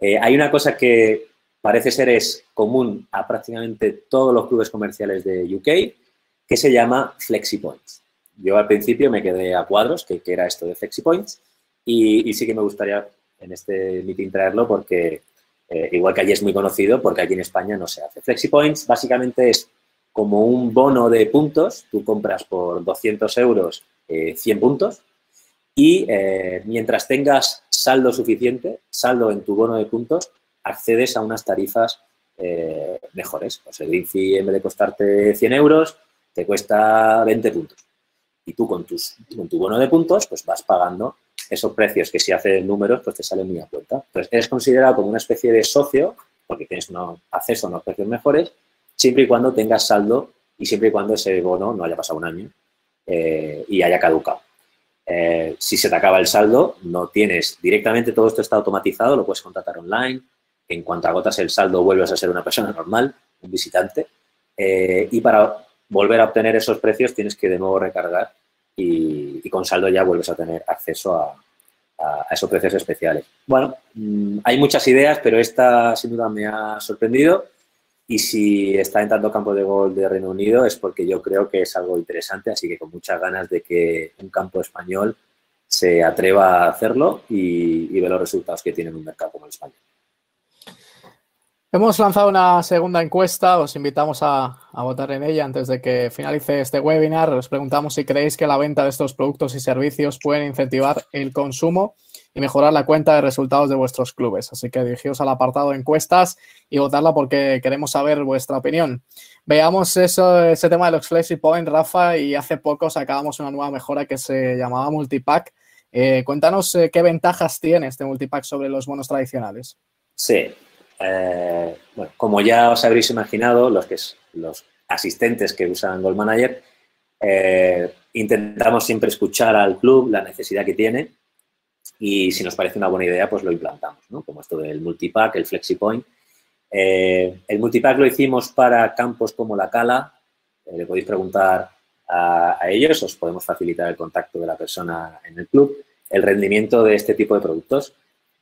Eh, hay una cosa que parece ser es común a prácticamente todos los clubes comerciales de UK, que se llama FlexiPoints. Yo al principio me quedé a cuadros, que, era esto de FlexiPoints, y, y sí que me gustaría en este meeting traerlo porque, eh, igual que allí es muy conocido, porque aquí en España no se hace. FlexiPoints básicamente es como un bono de puntos, tú compras por 200 euros 100 eh, puntos y eh, mientras tengas saldo suficiente, saldo en tu bono de puntos, accedes a unas tarifas mejores. Pues el INFI en vez de costarte 100 euros, te cuesta 20 puntos. Y tú con, tus, con tu bono de puntos, pues vas pagando esos precios que si haces números, pues te salen muy a cuenta. Entonces, eres considerado como una especie de socio, porque tienes acceso a unos precios mejores, siempre y cuando tengas saldo y siempre y cuando ese bono no haya pasado un año eh, y haya caducado. Eh, si se te acaba el saldo, no tienes directamente todo esto está automatizado, lo puedes contratar online. En cuanto agotas el saldo, vuelves a ser una persona normal, un visitante. Eh, y para volver a obtener esos precios, tienes que de nuevo recargar y, con saldo ya vuelves a tener acceso a, esos precios especiales. Bueno, mm, hay muchas ideas, pero esta sin duda me ha sorprendido y si está en tanto campo de gol de Reino Unido es porque yo creo que es algo interesante, así que con muchas ganas de que un campo español se atreva a hacerlo y, y ve los resultados que tiene en un mercado como el español. Hemos lanzado una segunda encuesta, os invitamos a, a, votar en ella antes de que finalice este webinar. Os preguntamos si creéis que la venta de estos productos y servicios pueden incentivar el consumo y mejorar la cuenta de resultados de vuestros clubes. Así que dirigíos al apartado de encuestas y votarla porque queremos saber vuestra opinión. Veamos ese tema de los Flexi Point, Rafa, y hace poco sacábamos una nueva mejora que se llamaba Multipack. Eh, cuéntanos eh, qué ventajas tiene este Multipack sobre los bonos tradicionales. Sí, eh, bueno, como ya os habréis imaginado, los, que, los asistentes que usan Gold Manager, intentamos siempre escuchar al club la necesidad que tiene y si nos parece una buena idea, pues lo implantamos, ¿no? Como esto del multipack, el FlexiPoint. Eh, el multipack lo hicimos para campos como la Cala. Eh, le podéis preguntar a, ellos, os podemos facilitar el contacto de la persona en el club. El rendimiento de este tipo de productos.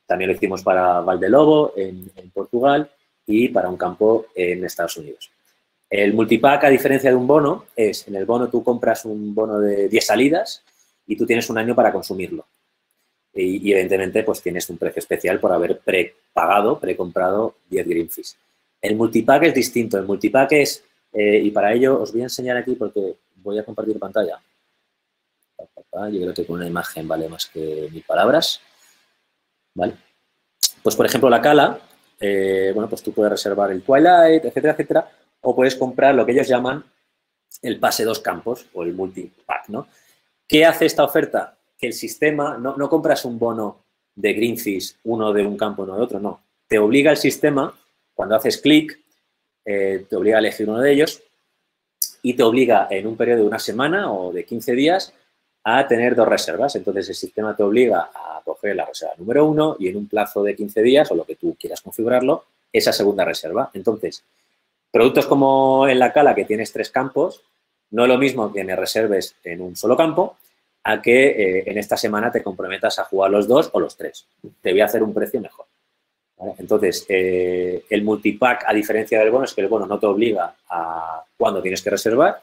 También lo hicimos para Valdelobo, en, en Portugal, y para un campo en Estados Unidos. El multipack, a diferencia de un bono, es en el bono tú compras un bono de 10 salidas y tú tienes un año para consumirlo. Y, evidentemente, pues tienes un precio especial por haber prepagado, precomprado 10 Greenfish. El multipack es distinto. El multipack es, eh, y para ello os voy a enseñar aquí porque voy a compartir pantalla. Yo creo que con una imagen vale más que mil palabras. ¿Vale? Pues, por ejemplo, la cala, eh, bueno, pues tú puedes reservar el Twilight, etcétera, etcétera, o puedes comprar lo que ellos llaman el pase dos campos o el multipack, ¿no? ¿Qué hace esta oferta? Que el sistema, no, compras un bono de Greenfish, uno de un campo, uno de otro, no. Te obliga el sistema, cuando haces clic, eh, te obliga a elegir uno de ellos y te obliga en un periodo de una semana o de 15 días a tener dos reservas. Entonces, el sistema te obliga a coger la reserva número uno y en un plazo de 15 días o lo que tú quieras configurarlo, esa segunda reserva. Entonces, Productos como en la cala, que tienes tres campos, no es lo mismo que me reserves en un solo campo a que eh, en esta semana te comprometas a jugar los dos o los tres. Te voy a hacer un precio mejor. Entonces, eh, el multipack, a diferencia del bono, es que el bono no te obliga a cuándo tienes que reservar.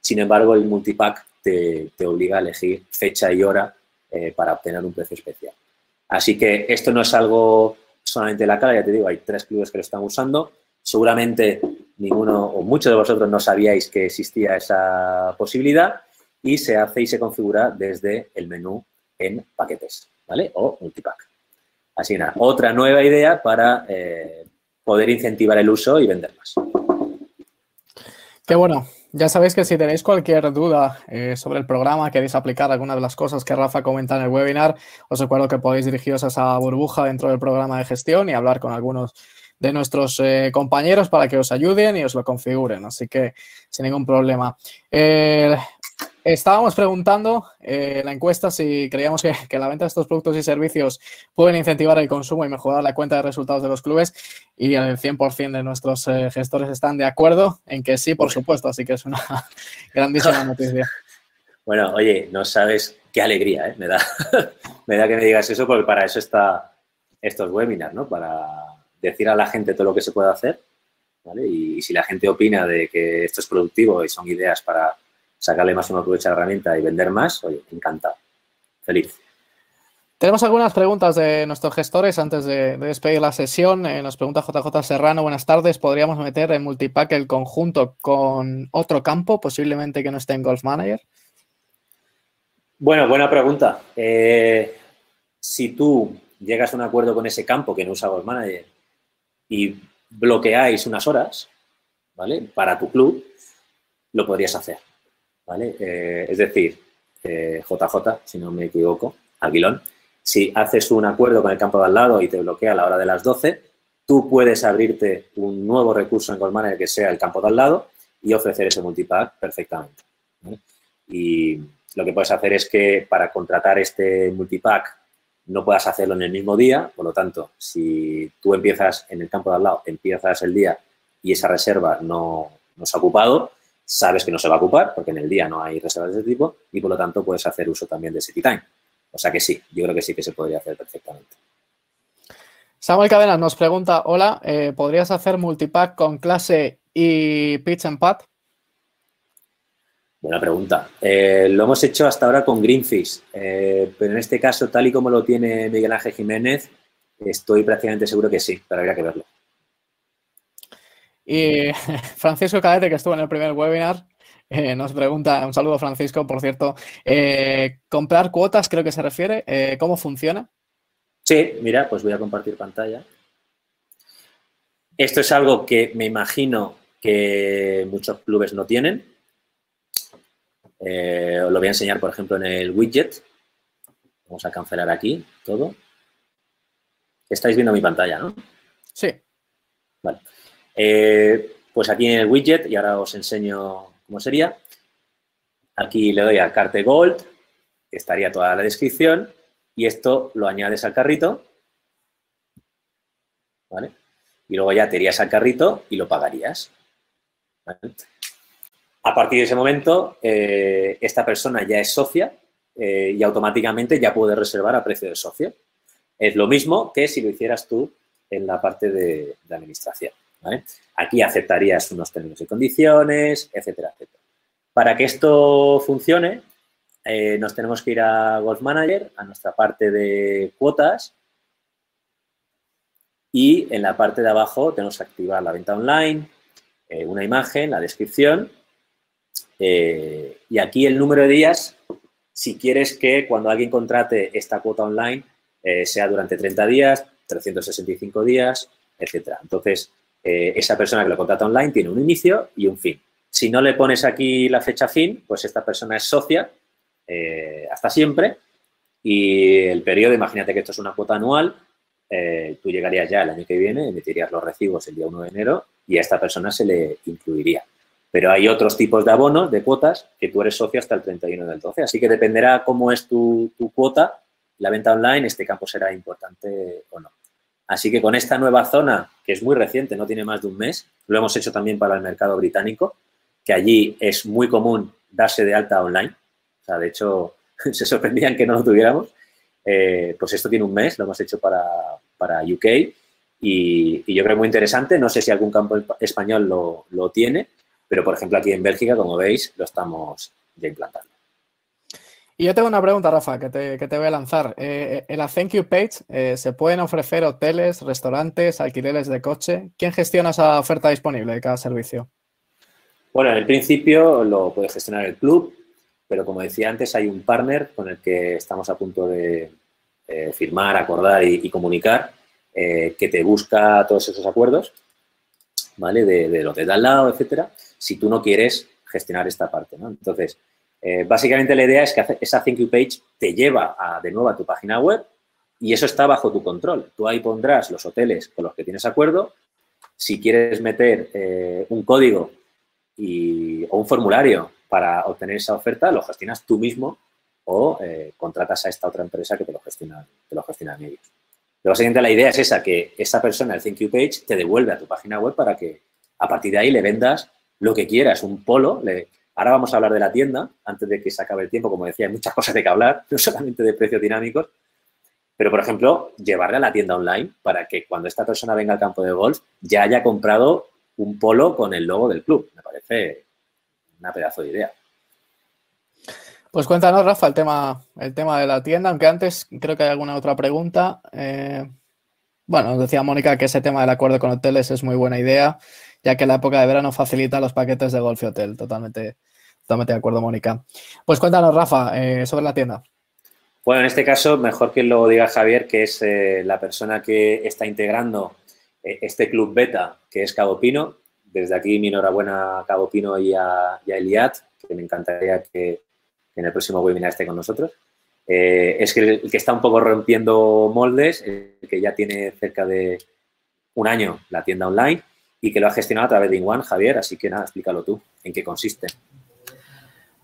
Sin embargo, el multipack te, obliga a elegir fecha y hora eh, para obtener un precio especial. Así que esto no es algo solamente de la cala, ya te digo, hay tres clubes que lo están usando. Seguramente ninguno o muchos de vosotros no sabíais que existía esa posibilidad y se hace y se configura desde el menú en paquetes, ¿vale? O multipack. Así nada, otra nueva idea para eh, poder incentivar el uso y vender más. Qué bueno. Ya sabéis que si tenéis cualquier duda eh, sobre el programa, queréis aplicar alguna de las cosas que Rafa comenta en el webinar, os recuerdo que podéis dirigiros a esa burbuja dentro del programa de gestión y hablar con algunos de nuestros eh, compañeros para que os ayuden y os lo configuren. Así que sin ningún problema. Eh, estábamos preguntando en eh, la encuesta si creíamos que, la venta de estos productos y servicios pueden incentivar el consumo y mejorar la cuenta de resultados de los clubes y el 100% de nuestros gestores están de acuerdo en que sí, por supuesto. Así que es una grandísima noticia. Bueno, oye, no sabes qué alegría, Me da, me da que me digas eso porque para eso está estos webinars, ¿no? Para decir a la gente todo lo que se puede hacer, ¿vale? Y, si la gente opina de que esto es productivo y son ideas para sacarle más una provecho a la herramienta y vender más, oye, encantado. Feliz. Tenemos algunas preguntas de nuestros gestores antes de, despedir la sesión. Eh, nos pregunta JJ Serrano, buenas tardes. ¿Podríamos meter en multipack el conjunto con otro campo, posiblemente que no esté en Golf Manager? Bueno, buena pregunta. Eh, si tú llegas a un acuerdo con ese campo que no usa Golf Manager y bloqueáis unas horas, ¿vale? Para tu club, lo podrías hacer, ¿vale? Eh, es decir, JJ, eh, si no me equivoco, Aguilón, si haces un acuerdo con el campo de al lado y te bloquea a la hora de las 12, tú puedes abrirte un nuevo recurso en Goldman que sea el campo de al lado y ofrecer ese multipack perfectamente. Y lo que puedes hacer es que para contratar este multipack no puedas hacerlo en el mismo día, por lo tanto, si tú empiezas en el campo de al lado, empiezas el día y esa reserva no, se ha ocupado, sabes que no se va a ocupar porque en el día no hay reservas de ese tipo y por lo tanto puedes hacer uso también de City Time. O sea que sí, yo creo que sí que se podría hacer perfectamente. Samuel Cadenas nos pregunta, hola, eh, ¿podrías hacer multipack con clase y pitch and pad? Buena pregunta. Eh, lo hemos hecho hasta ahora con Greenfish, eh, pero en este caso, tal y como lo tiene Miguel Ángel Jiménez, estoy prácticamente seguro que sí, pero habría que verlo. Y Francisco Cadete, que estuvo en el primer webinar, eh, nos pregunta, un saludo Francisco, por cierto, comprar cuotas creo que se refiere, ¿cómo funciona? Sí, mira, pues voy a compartir pantalla. Esto es algo que me imagino que muchos clubes no tienen, eh, os lo voy a enseñar, por ejemplo, en el widget. Vamos a cancelar aquí todo. Estáis viendo mi pantalla, ¿no? Sí. Vale. Eh, pues aquí en el widget, y ahora os enseño cómo sería. Aquí le doy a Carte Gold, que estaría toda la descripción, y esto lo añades al carrito. ¿Vale? Y luego ya te irías al carrito y lo pagarías. A partir de ese momento, eh, esta persona ya es socia eh, y automáticamente ya puede reservar a precio de socio. Es lo mismo que si lo hicieras tú en la parte de, administración. Aquí aceptarías unos términos y condiciones, etcétera, etcétera. Para que esto funcione, eh, nos tenemos que ir a Golf Manager, a nuestra parte de cuotas, y en la parte de abajo tenemos que activar la venta online, eh, una imagen, la descripción, eh, y aquí el número de días, si quieres que cuando alguien contrate esta cuota online sea durante 30 días, 365 días, etcétera. Entonces, esa persona que lo contrata online tiene un inicio y un fin. Si no le pones aquí la fecha fin, pues esta persona es socia eh, hasta siempre y el periodo, imagínate que esto es una cuota anual, eh, tú llegarías ya el año que viene, emitirías los recibos el día 1 de enero y a esta persona se le incluiría. Pero hay otros tipos de abonos, de cuotas, que tú eres socio hasta el 31 del 12. Así que dependerá cómo es tu, tu cuota, la venta online, este campo será importante o no. Así que con esta nueva zona, que es muy reciente, no tiene más de un mes, lo hemos hecho también para el mercado británico, que allí es muy común darse de alta online sea, de hecho, se sorprendían que no lo tuviéramos. Eh, pues esto tiene un mes, lo hemos hecho para, para UK y, yo creo muy interesante. No sé si algún campo español lo, lo, tiene, pero por ejemplo aquí en Bélgica, como veis, lo estamos ya implantando. Y yo tengo una pregunta, Rafa, que te, que te voy a lanzar. Eh, en la Thank You Page eh, se pueden ofrecer hoteles, restaurantes, alquileres de coche. ¿Quién gestiona esa oferta disponible de cada servicio? Bueno, en el principio lo puede gestionar el club, pero como decía antes, hay un partner con el que estamos a punto de eh, firmar, acordar y, comunicar, eh, que te busca todos esos acuerdos, ¿vale? De, de lo de al lado, etcétera, si tú no quieres gestionar esta parte, ¿no? Entonces, eh, básicamente la idea es que esa Thank You Page te lleva de nuevo a tu página web y eso está bajo tu control. Tú ahí pondrás los hoteles con los que tienes acuerdo. Si quieres meter un código y, o un formulario para obtener esa oferta lo gestionas tú mismo o eh, contratas a esta otra empresa que te lo gestiona, te lo gestionan ellos. Pero básicamente la idea es esa, que esa persona, el Thank You Page, te devuelve a tu página web para que a partir de ahí le vendas lo que quieras, un polo. Ahora vamos a hablar de la tienda, antes de que se acabe el tiempo, como decía, hay muchas cosas de que hablar, no solamente de precios dinámicos, pero, por ejemplo, llevarle a la tienda online para que cuando esta persona venga al campo de golf ya haya comprado un polo con el logo del club. Me parece una pedazo de idea. Pues cuéntanos, Rafa, el tema, el tema de la tienda, aunque antes creo que hay alguna otra pregunta. Eh, bueno, decía Mónica que ese tema del acuerdo con hoteles es muy buena idea, ya que la época de verano facilita los paquetes de golf y hotel. Totalmente, totalmente de acuerdo, Mónica. Pues cuéntanos, Rafa, eh, sobre la tienda. Bueno, en este caso, mejor que lo diga Javier, que es eh, la persona que está integrando este club beta, que es Cabo Pino, desde aquí mi enhorabuena a Cabo Pino y a, y Eliat, que me encantaría que, en el próximo webinar esté con nosotros. Eh, es que el, que está un poco rompiendo moldes, el que ya tiene cerca de un año la tienda online y que lo ha gestionado a través de InOne, Javier, así que nada, explícalo tú, en qué consiste.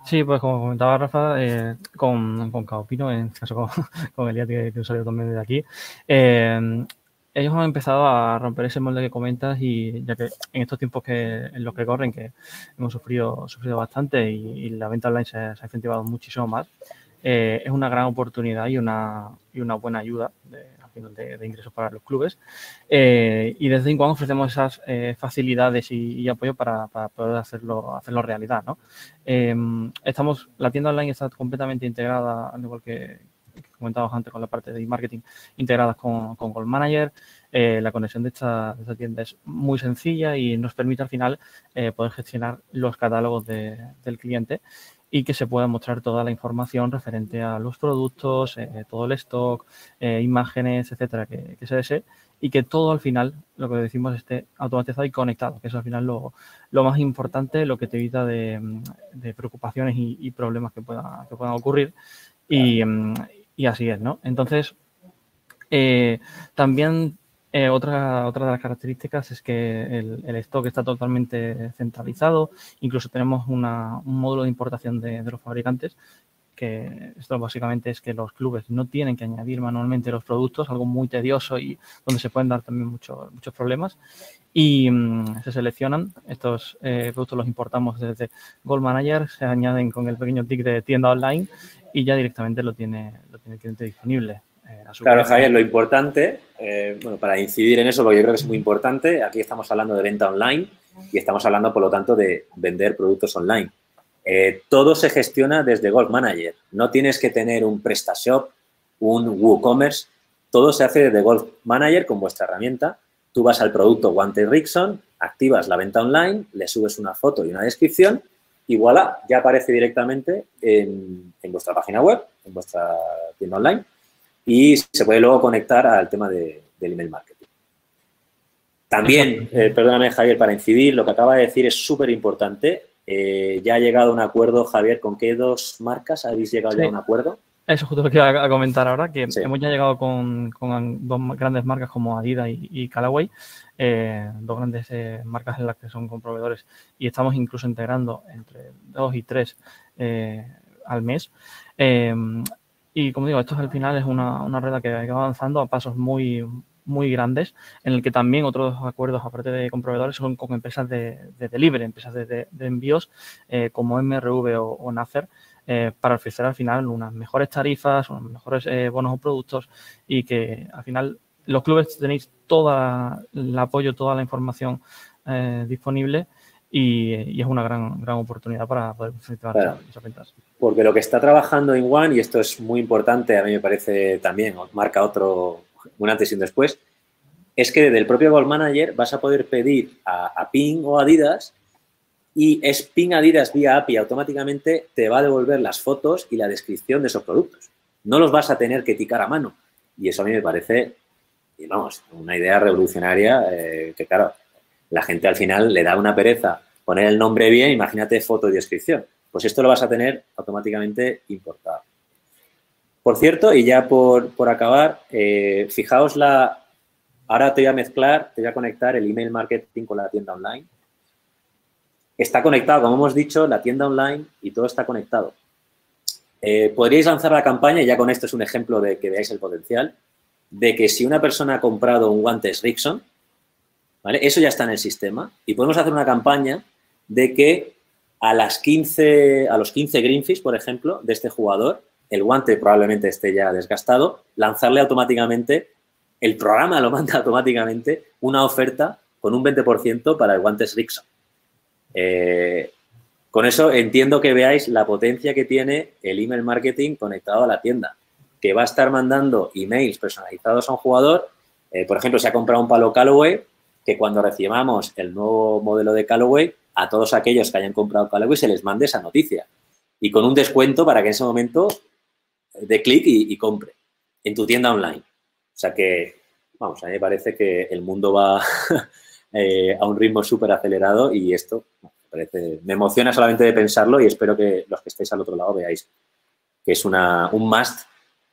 Sí, pues como comentaba Rafa, eh, con, con Cabo Pino, en este caso con, con Eliat, que, que salió también de aquí, eh, ellos han empezado a romper ese molde que comentas y ya que en estos tiempos que en los que corren, que hemos sufrido, sufrido bastante y, la venta online se, ha incentivado muchísimo más, eh, es una gran oportunidad y una, y una buena ayuda de, de, ingresos para los clubes. Eh, y desde cuando ofrecemos esas eh, facilidades y, apoyo para, poder hacerlo, hacerlo realidad. ¿no? estamos, la tienda online está completamente integrada, al igual que, comentábamos antes con la parte de marketing integradas con, con Gold Manager. Eh, la conexión de esta, tienda es muy sencilla y nos permite al final poder gestionar los catálogos del cliente y que se pueda mostrar toda la información referente a los productos, eh, todo el stock, imágenes, etcétera, que, se desee y que todo al final, lo que decimos, esté automatizado y conectado, que es al final lo, más importante, lo que te evita de, preocupaciones y, problemas que, pueda, que puedan ocurrir. Y, mm, y así es, ¿no? Entonces, eh, también eh, otra, otra de las características es que el, stock está totalmente centralizado. Incluso tenemos un módulo de importación de, los fabricantes, que esto básicamente es que los clubes no tienen que añadir manualmente los productos, algo muy tedioso y donde se pueden dar también muchos muchos problemas. Y mm, se seleccionan, estos eh, productos los importamos desde Gold Manager, se añaden con el pequeño tick de tienda online y ya directamente lo tiene, lo tiene el cliente disponible. Eh, claro, Javier, lo importante, eh, bueno, para incidir en eso, porque yo creo que es muy importante, aquí estamos hablando de venta online y estamos hablando, por lo tanto, de vender productos online. Eh, todo se gestiona desde Golf Manager. No tienes que tener un PrestaShop, un WooCommerce. Todo se hace desde Golf Manager con vuestra herramienta. Tú vas al producto Guante Rickson, activas la venta online, le subes una foto y una descripción y voilà, ya aparece directamente en, vuestra página web, en vuestra tienda online y se puede luego conectar al tema del email marketing. También, eh, perdóname Javier, para incidir, lo que acaba de decir es súper importante. Eh, ya ha llegado un acuerdo, Javier, ¿con qué dos marcas habéis llegado ya a un acuerdo? Eso justo lo que iba a comentar ahora, que hemos ya llegado con, dos grandes marcas como Adidas y, Callaway, eh, dos grandes eh, marcas en las que son comproveedores y estamos incluso integrando entre dos y tres eh, al mes. Y como digo, esto al final es una, una red que va avanzando a pasos muy, muy grandes, en el que también otros acuerdos, aparte de comproveedores, son con empresas de, delivery, empresas de, envíos como MRV o, o NACER, eh, para ofrecer al final unas mejores tarifas, unos mejores eh, bonos o productos y que al final los clubes tenéis todo el apoyo, toda la información eh, disponible y, es una gran, gran oportunidad para poder funcionar esas ventas. Porque lo que está trabajando en One, y esto es muy importante, a mí me parece también, marca otro, un antes y un después, es que desde el propio Gold Manager vas a poder pedir a, Ping o Adidas y Spin Adidas vía API automáticamente te va a devolver las fotos y la descripción de esos productos. No los vas a tener que ticar a mano. Y eso a mí me parece, vamos, una idea revolucionaria eh, que, claro, la gente al final le da una pereza poner el nombre bien, imagínate foto y descripción. Pues esto lo vas a tener automáticamente importado. Por cierto, y ya por, acabar, eh, fijaos la... Ahora te voy a mezclar, te voy a conectar el email marketing con la tienda online está conectado, como hemos dicho, la tienda online y todo está conectado. Eh, podríais lanzar la campaña, y ya con esto es un ejemplo de que veáis el potencial, de que si una persona ha comprado un guantes Rickson, ¿vale? Eso ya está en el sistema y podemos hacer una campaña de que a, las 15, a los 15 Greenfish, por ejemplo, de este jugador, el guante probablemente esté ya desgastado, lanzarle automáticamente, el programa lo manda automáticamente, una oferta con un 20% para el guantes Rickson. Eh, con eso entiendo que veáis la potencia que tiene el email marketing conectado a la tienda, que va a estar mandando emails personalizados a un jugador. Eh, por ejemplo, se ha comprado un palo Callaway, que cuando recibamos el nuevo modelo de Callaway, a todos aquellos que hayan comprado Callaway se les mande esa noticia. Y con un descuento para que en ese momento dé clic y, compre en tu tienda online. O sea que, vamos, a mí me parece que el mundo va Eh, a un ritmo súper acelerado y esto me, parece, me emociona solamente de pensarlo y espero que los que estéis al otro lado veáis que es una, un must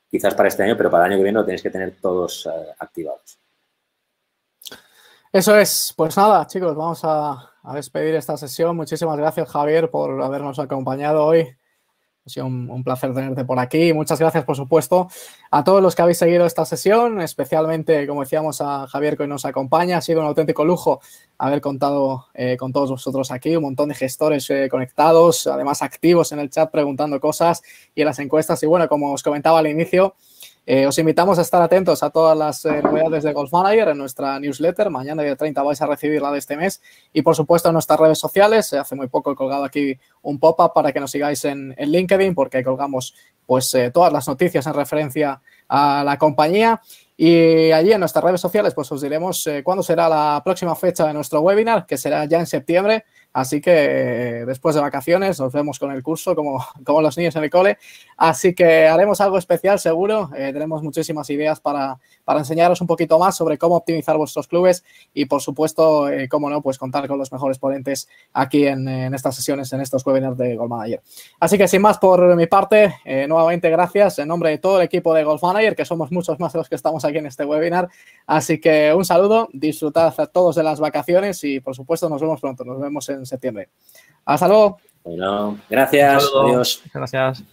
quizás para este año, pero para el año que viene lo tenéis que tener todos eh, activados. Eso es. Pues nada, chicos, vamos a, a despedir esta sesión. Muchísimas gracias, Javier, por habernos acompañado hoy. Ha sido un, placer tenerte por aquí. Muchas gracias, por supuesto, a todos los que habéis seguido esta sesión, especialmente, como decíamos, a Javier que hoy nos acompaña. Ha sido un auténtico lujo haber contado eh, con todos vosotros aquí, un montón de gestores eh, conectados, además activos en el chat preguntando cosas y en las encuestas. Y bueno, como os comentaba al inicio, eh, os invitamos a estar atentos a todas las eh, novedades de Golf Manager en nuestra newsletter. Mañana, día 30, vais a recibir la de este mes. Y, por supuesto, en nuestras redes sociales. hace muy poco he colgado aquí un pop-up para que nos sigáis en, LinkedIn, porque colgamos pues, eh, todas las noticias en referencia a la compañía. Y allí en nuestras redes sociales, pues os diremos cuándo será la próxima fecha de nuestro webinar, que será ya en septiembre. Así que después de vacaciones nos vemos con el curso como, como los niños en el cole. Así que haremos algo especial seguro. Eh, tenemos muchísimas ideas para, para, enseñaros un poquito más sobre cómo optimizar vuestros clubes y por supuesto, eh, cómo no, pues contar con los mejores ponentes aquí en, en, estas sesiones, en estos webinars de Golf Manager. Así que sin más por mi parte, eh, nuevamente gracias en nombre de todo el equipo de Golf Manager, que somos muchos más de los que estamos aquí en este webinar. Así que un saludo, disfrutad a todos de las vacaciones y por supuesto nos vemos pronto. Nos vemos en septiembre. Hasta luego. Bueno, gracias. Adiós. Gracias.